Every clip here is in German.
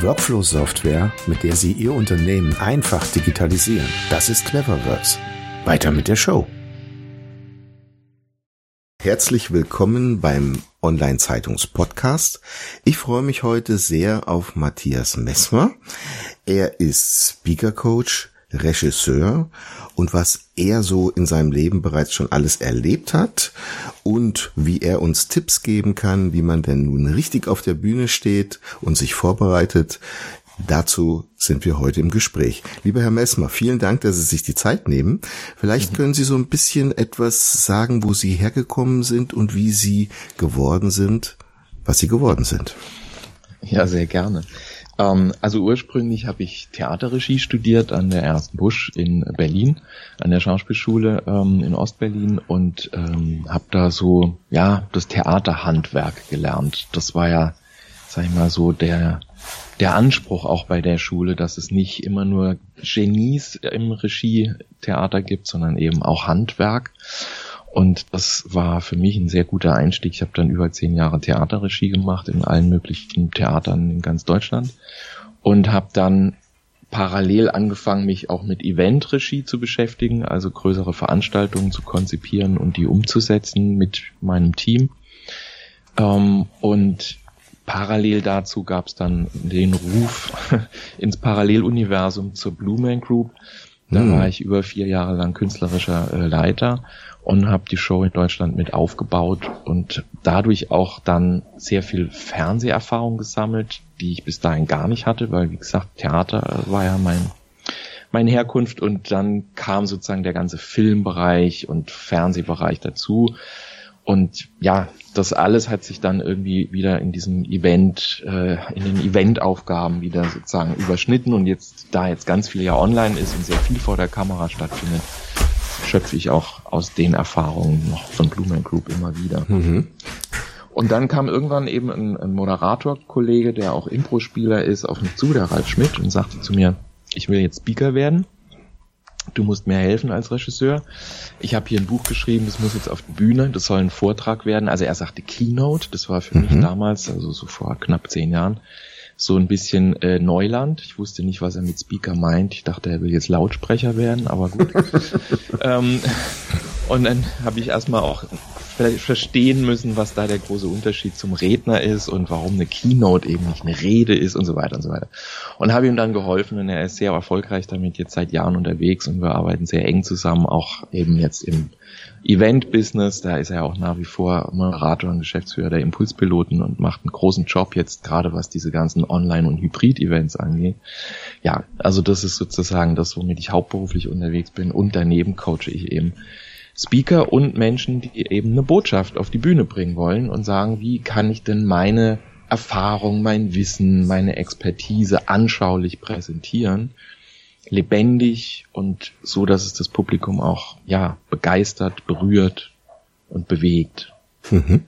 Workflow-Software, mit der Sie Ihr Unternehmen einfach digitalisieren. Das ist Cleverworks. Weiter mit der Show. Herzlich willkommen beim Online-Zeitungs-Podcast. Ich freue mich heute sehr auf Matthias Messmer. Er ist Speaker-Coach, Regisseur und was er so in seinem Leben bereits schon alles erlebt hat und wie er uns Tipps geben kann, wie man denn nun richtig auf der Bühne steht und sich vorbereitet. Dazu sind wir heute im Gespräch. Lieber Herr Messmer, vielen Dank, dass Sie sich die Zeit nehmen. Vielleicht mhm. können Sie so ein bisschen etwas sagen, wo Sie hergekommen sind und wie Sie geworden sind, was Sie geworden sind. Ja, sehr gerne. Ähm, also ursprünglich habe ich Theaterregie studiert an der Ersten Busch in Berlin, an der Schauspielschule ähm, in Ostberlin und ähm, habe da so ja das Theaterhandwerk gelernt. Das war ja, sag ich mal so der der Anspruch auch bei der Schule, dass es nicht immer nur Genies im Regie-Theater gibt, sondern eben auch Handwerk. Und das war für mich ein sehr guter Einstieg. Ich habe dann über zehn Jahre Theaterregie gemacht in allen möglichen Theatern in ganz Deutschland und habe dann parallel angefangen, mich auch mit Eventregie zu beschäftigen, also größere Veranstaltungen zu konzipieren und die umzusetzen mit meinem Team. Ähm, und parallel dazu gab es dann den Ruf ins Paralleluniversum zur Blue Man Group. Da hm. war ich über vier Jahre lang künstlerischer äh, Leiter und habe die Show in Deutschland mit aufgebaut und dadurch auch dann sehr viel Fernseherfahrung gesammelt, die ich bis dahin gar nicht hatte, weil wie gesagt, Theater war ja mein meine Herkunft und dann kam sozusagen der ganze Filmbereich und Fernsehbereich dazu. Und ja, das alles hat sich dann irgendwie wieder in diesem Event, äh, in den Eventaufgaben wieder sozusagen überschnitten und jetzt, da jetzt ganz viel ja online ist und sehr viel vor der Kamera stattfindet, schöpfe ich auch aus den Erfahrungen noch von Blue Man Group immer wieder. Mhm. Und dann kam irgendwann eben ein, ein Moderator-Kollege, der auch Impro-Spieler ist, auf mich zu, der Ralf Schmidt, und sagte zu mir, ich will jetzt Speaker werden. Du musst mir helfen als Regisseur. Ich habe hier ein Buch geschrieben, das muss jetzt auf die Bühne, das soll ein Vortrag werden. Also er sagte Keynote, das war für mhm. mich damals, also so vor knapp zehn Jahren, so ein bisschen äh, Neuland. Ich wusste nicht, was er mit Speaker meint. Ich dachte, er will jetzt Lautsprecher werden, aber gut. ähm, und dann habe ich erstmal auch verstehen müssen, was da der große Unterschied zum Redner ist und warum eine Keynote eben nicht eine Rede ist und so weiter und so weiter. Und habe ihm dann geholfen und er ist sehr erfolgreich damit jetzt seit Jahren unterwegs und wir arbeiten sehr eng zusammen, auch eben jetzt im Event-Business, da ist er auch nach wie vor Moderator und Geschäftsführer der Impulspiloten und macht einen großen Job jetzt gerade was diese ganzen Online- und Hybrid-Events angeht. Ja, also das ist sozusagen das, womit ich hauptberuflich unterwegs bin und daneben coache ich eben Speaker und Menschen, die eben eine Botschaft auf die Bühne bringen wollen und sagen, wie kann ich denn meine Erfahrung, mein Wissen, meine Expertise anschaulich präsentieren lebendig und so, dass es das Publikum auch ja begeistert, berührt und bewegt. Mhm.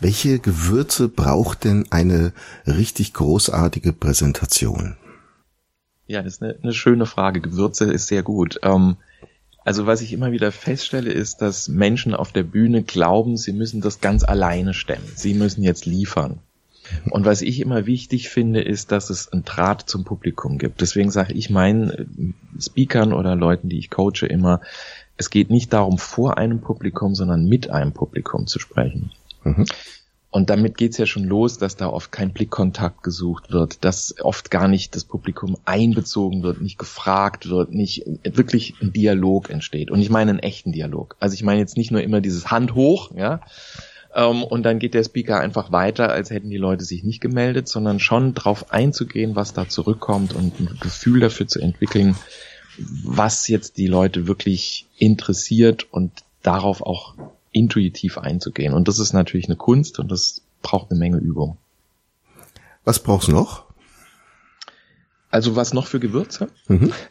Welche Gewürze braucht denn eine richtig großartige Präsentation? Ja, das ist eine, eine schöne Frage. Gewürze ist sehr gut. Ähm, also was ich immer wieder feststelle, ist, dass Menschen auf der Bühne glauben, sie müssen das ganz alleine stemmen. Sie müssen jetzt liefern. Und was ich immer wichtig finde, ist, dass es einen Draht zum Publikum gibt. Deswegen sage ich meinen äh, Speakern oder Leuten, die ich coache, immer, es geht nicht darum, vor einem Publikum, sondern mit einem Publikum zu sprechen. Mhm. Und damit geht's ja schon los, dass da oft kein Blickkontakt gesucht wird, dass oft gar nicht das Publikum einbezogen wird, nicht gefragt wird, nicht wirklich ein Dialog entsteht. Und ich meine einen echten Dialog. Also ich meine jetzt nicht nur immer dieses Hand hoch, ja, ähm, und dann geht der Speaker einfach weiter, als hätten die Leute sich nicht gemeldet, sondern schon drauf einzugehen, was da zurückkommt und ein Gefühl dafür zu entwickeln, was jetzt die Leute wirklich interessiert und darauf auch intuitiv einzugehen. Und das ist natürlich eine Kunst und das braucht eine Menge Übung. Was brauchst du noch? Also was noch für Gewürze? Mhm.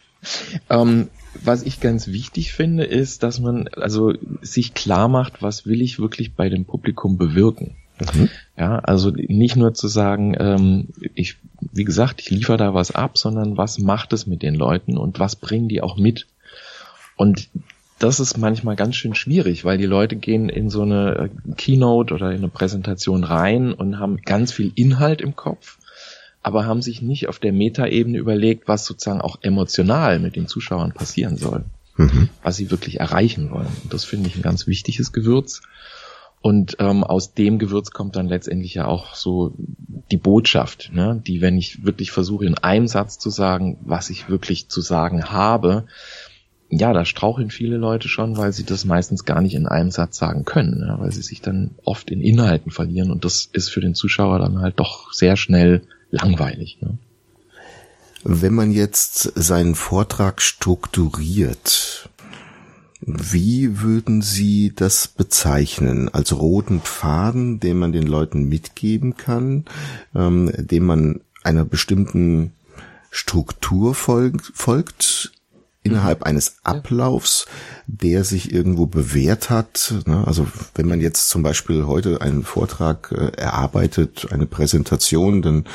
Ähm, was ich ganz wichtig finde, ist, dass man also sich klar macht, was will ich wirklich bei dem Publikum bewirken. Mhm. Ja, also nicht nur zu sagen, ähm, ich, wie gesagt, ich liefere da was ab, sondern was macht es mit den Leuten und was bringen die auch mit? Und das ist manchmal ganz schön schwierig, weil die Leute gehen in so eine Keynote oder in eine Präsentation rein und haben ganz viel Inhalt im Kopf aber haben sich nicht auf der Metaebene überlegt, was sozusagen auch emotional mit den Zuschauern passieren soll, mhm. was sie wirklich erreichen wollen. Und das finde ich ein ganz wichtiges Gewürz. Und ähm, aus dem Gewürz kommt dann letztendlich ja auch so die Botschaft, ne? die, wenn ich wirklich versuche, in einem Satz zu sagen, was ich wirklich zu sagen habe, ja, da straucheln viele Leute schon, weil sie das meistens gar nicht in einem Satz sagen können, ne? weil sie sich dann oft in Inhalten verlieren und das ist für den Zuschauer dann halt doch sehr schnell langweilig. Ne? Wenn man jetzt seinen Vortrag strukturiert, wie würden Sie das bezeichnen? Als roten Pfaden, den man den Leuten mitgeben kann, ähm, dem man einer bestimmten Struktur folgt, folgt innerhalb eines Ablaufs, der sich irgendwo bewährt hat. Ne? Also wenn man jetzt zum Beispiel heute einen Vortrag äh, erarbeitet, eine Präsentation, dann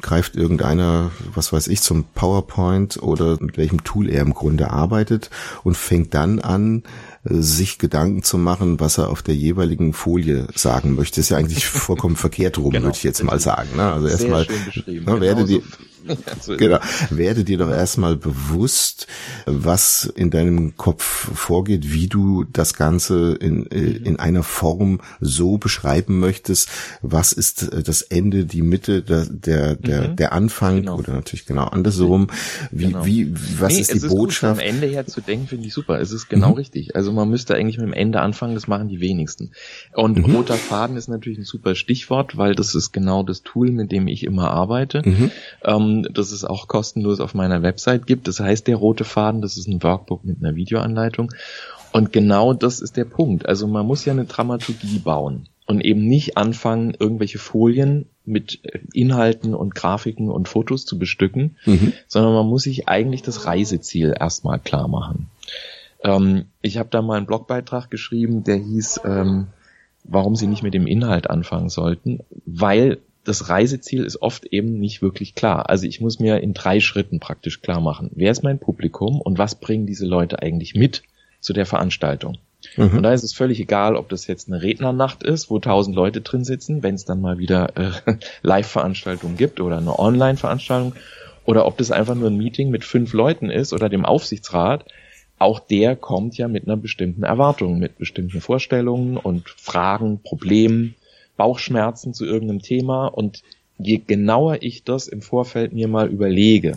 greift irgendeiner, was weiß ich, zum PowerPoint oder mit welchem Tool er im Grunde arbeitet und fängt dann an, sich Gedanken zu machen, was er auf der jeweiligen Folie sagen möchte. ist ja eigentlich vollkommen verkehrt rum, genau, würde ich jetzt mal sagen. Ne? Also erstmal ne, werde die genau. Werde dir doch erstmal bewusst, was in deinem Kopf vorgeht, wie du das Ganze in, äh, in einer Form so beschreiben möchtest. Was ist äh, das Ende, die Mitte, der, der, der, mhm. der Anfang genau. oder natürlich genau andersrum. Wie, genau. wie, was nee, ist die ist Botschaft? Gut, am Ende her zu denken, finde ich super. Es ist genau mhm. richtig. Also man müsste eigentlich mit dem Ende anfangen, das machen die wenigsten. Und mhm. roter Faden ist natürlich ein super Stichwort, weil das ist genau das Tool, mit dem ich immer arbeite. Mhm. Ähm, das es auch kostenlos auf meiner Website gibt. Das heißt der rote Faden, das ist ein Workbook mit einer Videoanleitung. Und genau das ist der Punkt. Also man muss ja eine Dramaturgie bauen und eben nicht anfangen, irgendwelche Folien mit Inhalten und Grafiken und Fotos zu bestücken, mhm. sondern man muss sich eigentlich das Reiseziel erstmal klar machen. Ähm, ich habe da mal einen Blogbeitrag geschrieben, der hieß, ähm, warum Sie nicht mit dem Inhalt anfangen sollten, weil das Reiseziel ist oft eben nicht wirklich klar. Also ich muss mir in drei Schritten praktisch klar machen, wer ist mein Publikum und was bringen diese Leute eigentlich mit zu der Veranstaltung. Mhm. Und da ist es völlig egal, ob das jetzt eine Rednernacht ist, wo tausend Leute drin sitzen, wenn es dann mal wieder äh, Live-Veranstaltungen gibt oder eine Online-Veranstaltung, oder ob das einfach nur ein Meeting mit fünf Leuten ist oder dem Aufsichtsrat. Auch der kommt ja mit einer bestimmten Erwartung, mit bestimmten Vorstellungen und Fragen, Problemen Bauchschmerzen zu irgendeinem Thema und je genauer ich das im Vorfeld mir mal überlege,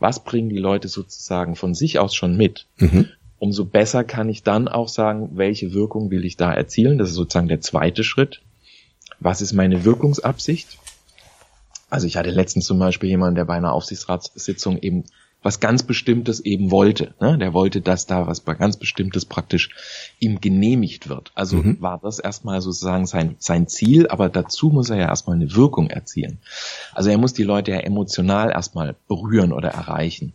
was bringen die Leute sozusagen von sich aus schon mit, mhm. umso besser kann ich dann auch sagen, welche Wirkung will ich da erzielen. Das ist sozusagen der zweite Schritt. Was ist meine Wirkungsabsicht? Also ich hatte letztens zum Beispiel jemanden, der bei einer Aufsichtsratssitzung eben was ganz Bestimmtes eben wollte. Ne? Der wollte, dass da was ganz Bestimmtes praktisch ihm genehmigt wird. Also mhm. war das erstmal sozusagen sein, sein Ziel, aber dazu muss er ja erstmal eine Wirkung erzielen. Also er muss die Leute ja emotional erstmal berühren oder erreichen.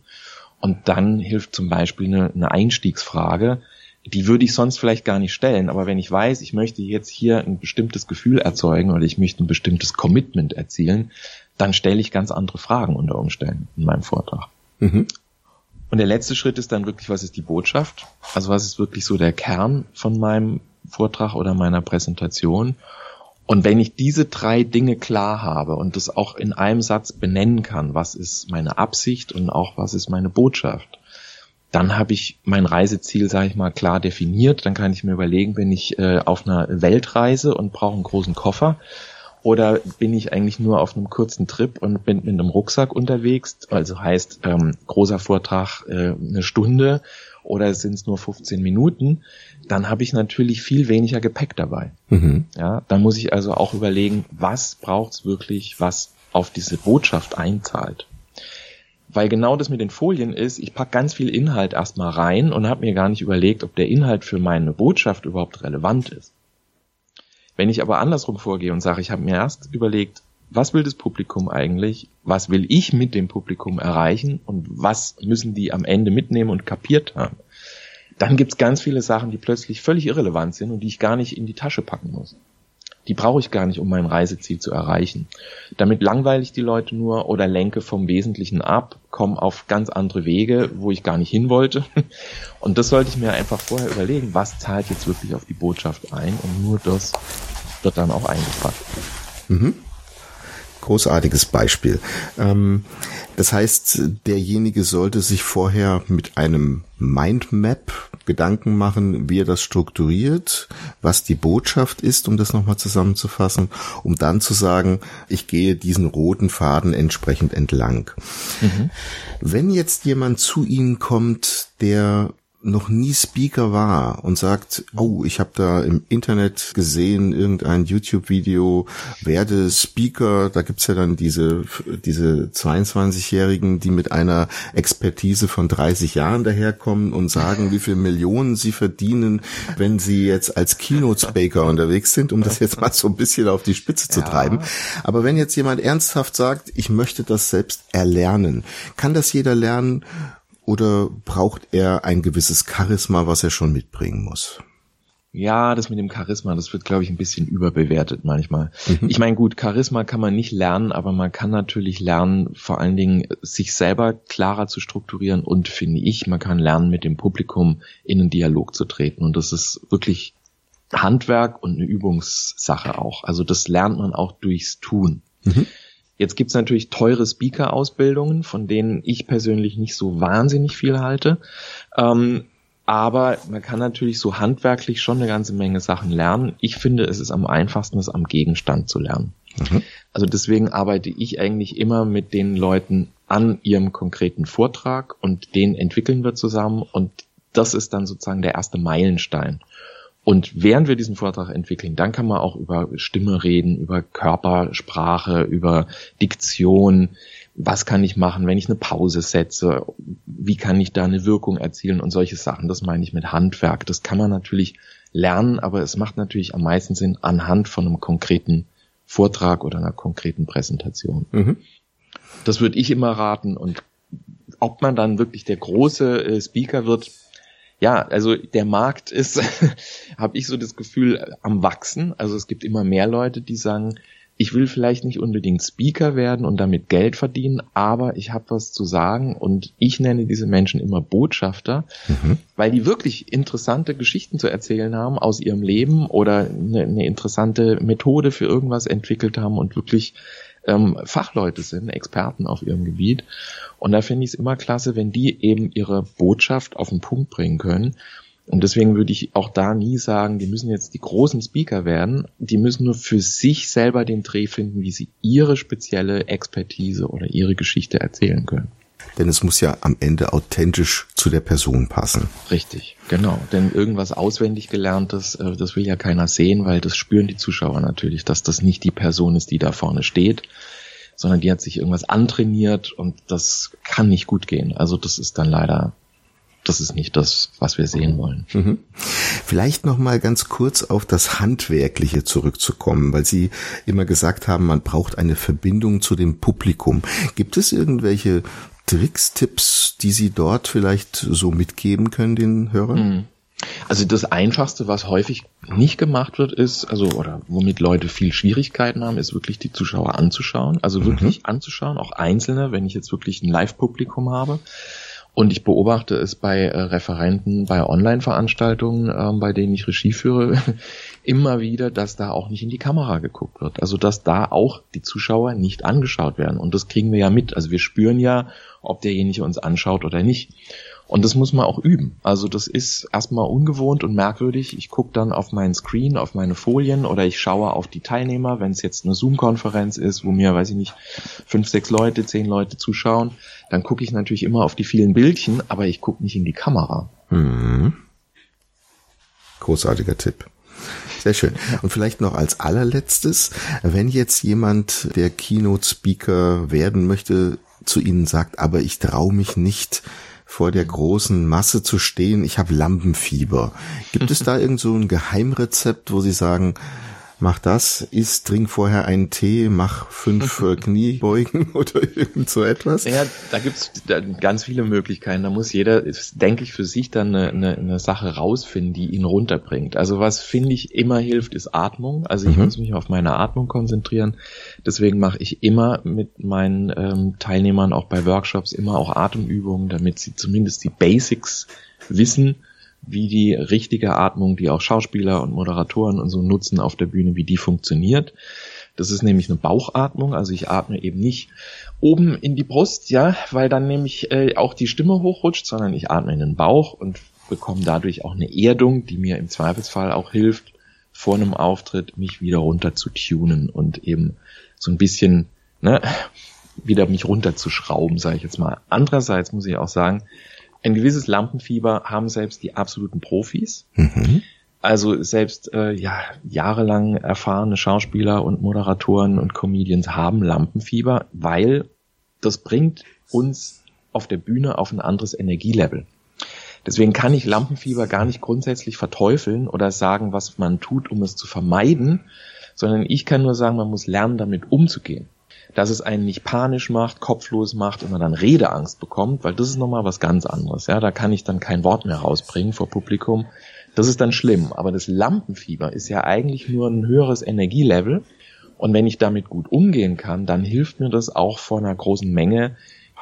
Und dann hilft zum Beispiel eine, eine Einstiegsfrage, die würde ich sonst vielleicht gar nicht stellen, aber wenn ich weiß, ich möchte jetzt hier ein bestimmtes Gefühl erzeugen oder ich möchte ein bestimmtes Commitment erzielen, dann stelle ich ganz andere Fragen unter Umständen in meinem Vortrag. Mhm. Und der letzte Schritt ist dann wirklich, was ist die Botschaft? Also was ist wirklich so der Kern von meinem Vortrag oder meiner Präsentation? Und wenn ich diese drei Dinge klar habe und das auch in einem Satz benennen kann, was ist meine Absicht und auch was ist meine Botschaft, dann habe ich mein Reiseziel, sage ich mal, klar definiert. Dann kann ich mir überlegen, bin ich äh, auf einer Weltreise und brauche einen großen Koffer, oder bin ich eigentlich nur auf einem kurzen Trip und bin mit einem Rucksack unterwegs? Also heißt ähm, großer Vortrag äh, eine Stunde oder sind es nur 15 Minuten? Dann habe ich natürlich viel weniger Gepäck dabei. Mhm. Ja, dann muss ich also auch überlegen, was braucht's wirklich, was auf diese Botschaft einzahlt. Weil genau das mit den Folien ist, ich pack ganz viel Inhalt erstmal rein und habe mir gar nicht überlegt, ob der Inhalt für meine Botschaft überhaupt relevant ist. Wenn ich aber andersrum vorgehe und sage, ich habe mir erst überlegt, was will das Publikum eigentlich, was will ich mit dem Publikum erreichen und was müssen die am Ende mitnehmen und kapiert haben. Dann gibt's ganz viele Sachen, die plötzlich völlig irrelevant sind und die ich gar nicht in die Tasche packen muss. Die brauche ich gar nicht, um mein Reiseziel zu erreichen. Damit langweile ich die Leute nur oder lenke vom Wesentlichen ab, komme auf ganz andere Wege, wo ich gar nicht hin wollte. Und das sollte ich mir einfach vorher überlegen, was zahlt jetzt wirklich auf die Botschaft ein und nur das wird dann auch eingepackt. Mhm. Großartiges Beispiel. Ähm, das heißt, derjenige sollte sich vorher mit einem Mindmap Gedanken machen, wie er das strukturiert, was die Botschaft ist, um das nochmal zusammenzufassen, um dann zu sagen, ich gehe diesen roten Faden entsprechend entlang. Mhm. Wenn jetzt jemand zu Ihnen kommt, der noch nie Speaker war und sagt, oh, ich habe da im Internet gesehen, irgendein YouTube-Video, werde Speaker, da gibt's ja dann diese, diese 22-Jährigen, die mit einer Expertise von 30 Jahren daherkommen und sagen, wie viel Millionen sie verdienen, wenn sie jetzt als Keynote-Speaker unterwegs sind, um das jetzt mal so ein bisschen auf die Spitze zu ja. treiben. Aber wenn jetzt jemand ernsthaft sagt, ich möchte das selbst erlernen, kann das jeder lernen oder braucht er ein gewisses Charisma, was er schon mitbringen muss? Ja, das mit dem Charisma, das wird, glaube ich, ein bisschen überbewertet manchmal. Mhm. Ich meine, gut, Charisma kann man nicht lernen, aber man kann natürlich lernen, vor allen Dingen sich selber klarer zu strukturieren und, finde ich, man kann lernen, mit dem Publikum in einen Dialog zu treten. Und das ist wirklich Handwerk und eine Übungssache auch. Also das lernt man auch durchs Tun. Mhm. Jetzt gibt's natürlich teure Speaker-Ausbildungen, von denen ich persönlich nicht so wahnsinnig viel halte. Ähm, aber man kann natürlich so handwerklich schon eine ganze Menge Sachen lernen. Ich finde, es ist am einfachsten, es am Gegenstand zu lernen. Mhm. Also deswegen arbeite ich eigentlich immer mit den Leuten an ihrem konkreten Vortrag und den entwickeln wir zusammen und das ist dann sozusagen der erste Meilenstein. Und während wir diesen Vortrag entwickeln, dann kann man auch über Stimme reden, über Körpersprache, über Diktion. Was kann ich machen, wenn ich eine Pause setze? Wie kann ich da eine Wirkung erzielen und solche Sachen? Das meine ich mit Handwerk. Das kann man natürlich lernen, aber es macht natürlich am meisten Sinn anhand von einem konkreten Vortrag oder einer konkreten Präsentation. Mhm. Das würde ich immer raten und ob man dann wirklich der große äh, Speaker wird, ja, also der Markt ist, habe ich so das Gefühl, am wachsen. Also es gibt immer mehr Leute, die sagen, ich will vielleicht nicht unbedingt Speaker werden und damit Geld verdienen, aber ich habe was zu sagen und ich nenne diese Menschen immer Botschafter, mhm. weil die wirklich interessante Geschichten zu erzählen haben aus ihrem Leben oder eine, eine interessante Methode für irgendwas entwickelt haben und wirklich ähm, Fachleute sind, Experten auf ihrem Gebiet. Und da finde ich es immer klasse, wenn die eben ihre Botschaft auf den Punkt bringen können. Und deswegen würde ich auch da nie sagen, die müssen jetzt die großen Speaker werden. Die müssen nur für sich selber den Dreh finden, wie sie ihre spezielle Expertise oder ihre Geschichte erzählen können. Denn es muss ja am Ende authentisch zu der Person passen. Richtig, genau. Denn irgendwas auswendig gelerntes, äh, das will ja keiner sehen, weil das spüren die Zuschauer natürlich, dass das nicht die Person ist, die da vorne steht, sondern die hat sich irgendwas antrainiert und das kann nicht gut gehen. Also das ist dann leider das ist nicht das, was wir sehen wollen. Mhm. Vielleicht noch mal ganz kurz auf das Handwerkliche zurückzukommen, weil Sie immer gesagt haben, man braucht eine Verbindung zu dem Publikum. Gibt es irgendwelche Tricks, Tipps, die Sie dort vielleicht so mitgeben können den Hörern? Hm. Also das Einfachste, was häufig nicht gemacht wird, ist, also, oder womit Leute viel Schwierigkeiten haben, ist wirklich die Zuschauer anzuschauen. Also wirklich mhm. anzuschauen, auch Einzelne, wenn ich jetzt wirklich ein Live-Publikum habe. Und ich beobachte es bei äh, Referenten, bei Online-Veranstaltungen, äh, bei denen ich Regie führe, immer wieder, dass da auch nicht in die Kamera geguckt wird. Also dass da auch die Zuschauer nicht angeschaut werden. Und das kriegen wir ja mit. Also wir spüren ja, ob derjenige uns anschaut oder nicht. Und das muss man auch üben. Also das ist erstmal ungewohnt und merkwürdig. Ich gucke dann auf meinen Screen, auf meine Folien oder ich schaue auf die Teilnehmer, wenn es jetzt eine Zoom-Konferenz ist, wo mir, weiß ich nicht, fünf, sechs Leute, zehn Leute zuschauen, dann gucke ich natürlich immer auf die vielen Bildchen, aber ich gucke nicht in die Kamera. Mhm. Großartiger Tipp. Sehr schön. Und vielleicht noch als allerletztes, wenn jetzt jemand, der Keynote-Speaker werden möchte, zu Ihnen sagt, aber ich traue mich nicht, vor der großen Masse zu stehen, ich habe Lampenfieber. Gibt es da irgend so ein Geheimrezept, wo Sie sagen, mach das, isst, trink vorher einen Tee, mach fünf äh, Kniebeugen oder irgend so etwas? Ja, da gibt's ganz viele Möglichkeiten. Da muss jeder, denke ich, für sich dann eine, eine, eine Sache rausfinden, die ihn runterbringt. Also was finde ich immer hilft, ist Atmung. Also ich mhm. muss mich auf meine Atmung konzentrieren. Deswegen mache ich immer mit meinen ähm, Teilnehmern auch bei Workshops immer auch Atemübungen, damit sie zumindest die Basics wissen wie die richtige Atmung, die auch Schauspieler und Moderatoren und so nutzen auf der Bühne, wie die funktioniert. Das ist nämlich eine Bauchatmung, also ich atme eben nicht oben in die Brust, ja, weil dann nämlich äh, auch die Stimme hochrutscht, sondern ich atme in den Bauch und bekomme dadurch auch eine Erdung, die mir im Zweifelsfall auch hilft, vor einem Auftritt mich wieder runter zu tunen und eben so ein bisschen ne, wieder mich runterzuschrauben, sage ich jetzt mal. Andererseits muss ich auch sagen, ein gewisses Lampenfieber haben selbst die absoluten Profis. Mhm. Also selbst äh, ja jahrelang erfahrene Schauspieler und Moderatoren und Comedians haben Lampenfieber, weil das bringt uns auf der Bühne auf ein anderes Energielevel. Deswegen kann ich Lampenfieber gar nicht grundsätzlich verteufeln oder sagen, was man tut, um es zu vermeiden, sondern ich kann nur sagen, man muss lernen, damit umzugehen dass es einen nicht panisch macht, kopflos macht und man dann Redeangst bekommt, weil das ist nochmal was ganz anderes. Ja, da kann ich dann kein Wort mehr rausbringen vor Publikum. Das ist dann schlimm. Aber das Lampenfieber ist ja eigentlich nur ein höheres Energielevel. Und wenn ich damit gut umgehen kann, dann hilft mir das auch vor einer großen Menge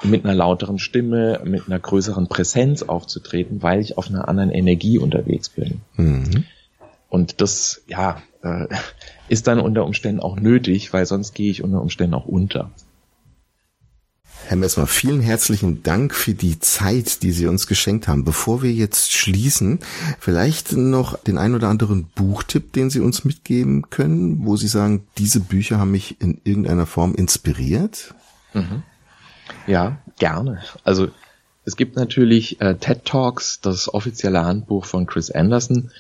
mit einer lauteren Stimme, mit einer größeren Präsenz aufzutreten, weil ich auf einer anderen Energie unterwegs bin. Mhm. Und das, ja, äh, ist dann unter Umständen auch nötig, weil sonst gehe ich unter Umständen auch unter. Herr Messmer, vielen herzlichen Dank für die Zeit, die Sie uns geschenkt haben. Bevor wir jetzt schließen, vielleicht noch den ein oder anderen Buchtipp, den Sie uns mitgeben können, wo Sie sagen, diese Bücher haben mich in irgendeiner Form inspiriert? Mhm. Ja, gerne. Also es gibt natürlich äh, TED Talks, das offizielle Handbuch von Chris Anderson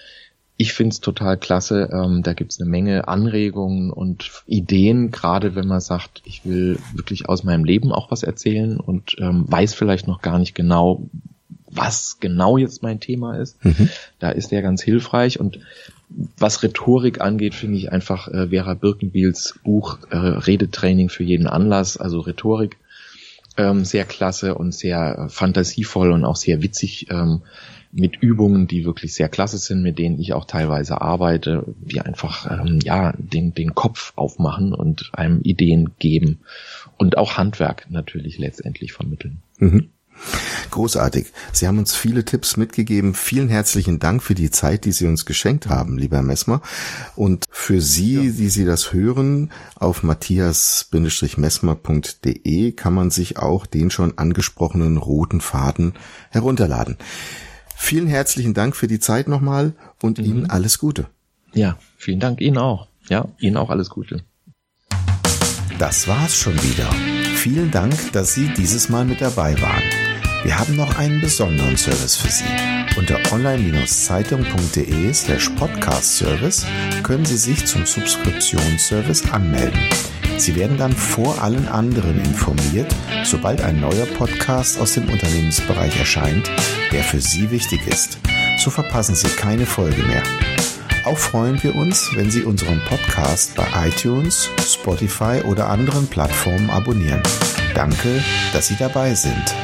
ich finde es total klasse. Ähm, da gibt es eine Menge Anregungen und Ideen, gerade wenn man sagt, ich will wirklich aus meinem Leben auch was erzählen und ähm, weiß vielleicht noch gar nicht genau, was genau jetzt mein Thema ist. Mhm. Da ist er ganz hilfreich. Und was Rhetorik angeht, finde ich einfach äh, Vera Birkenbiels Buch äh, Redetraining für jeden Anlass, also Rhetorik, ähm, sehr klasse und sehr äh, fantasievoll und auch sehr witzig. Ähm, mit Übungen, die wirklich sehr klasse sind, mit denen ich auch teilweise arbeite, die einfach ähm, ja den, den Kopf aufmachen und einem Ideen geben und auch Handwerk natürlich letztendlich vermitteln. Mhm. Großartig. Sie haben uns viele Tipps mitgegeben. Vielen herzlichen Dank für die Zeit, die Sie uns geschenkt haben, lieber Messmer. Und für Sie, ja. die Sie das hören, auf matthias-messmer.de kann man sich auch den schon angesprochenen roten Faden herunterladen. Vielen herzlichen Dank für die Zeit nochmal und mhm. Ihnen alles Gute. Ja, vielen Dank Ihnen auch. Ja, Ihnen auch alles Gute. Das war's schon wieder. Vielen Dank, dass Sie dieses Mal mit dabei waren. Wir haben noch einen besonderen Service für Sie. Unter online-zeitung.de slash podcast service können Sie sich zum Subskriptionsservice anmelden. Sie werden dann vor allen anderen informiert, sobald ein neuer Podcast aus dem Unternehmensbereich erscheint, der für Sie wichtig ist. So verpassen Sie keine Folge mehr. Auch freuen wir uns, wenn Sie unseren Podcast bei iTunes, Spotify oder anderen Plattformen abonnieren. Danke, dass Sie dabei sind.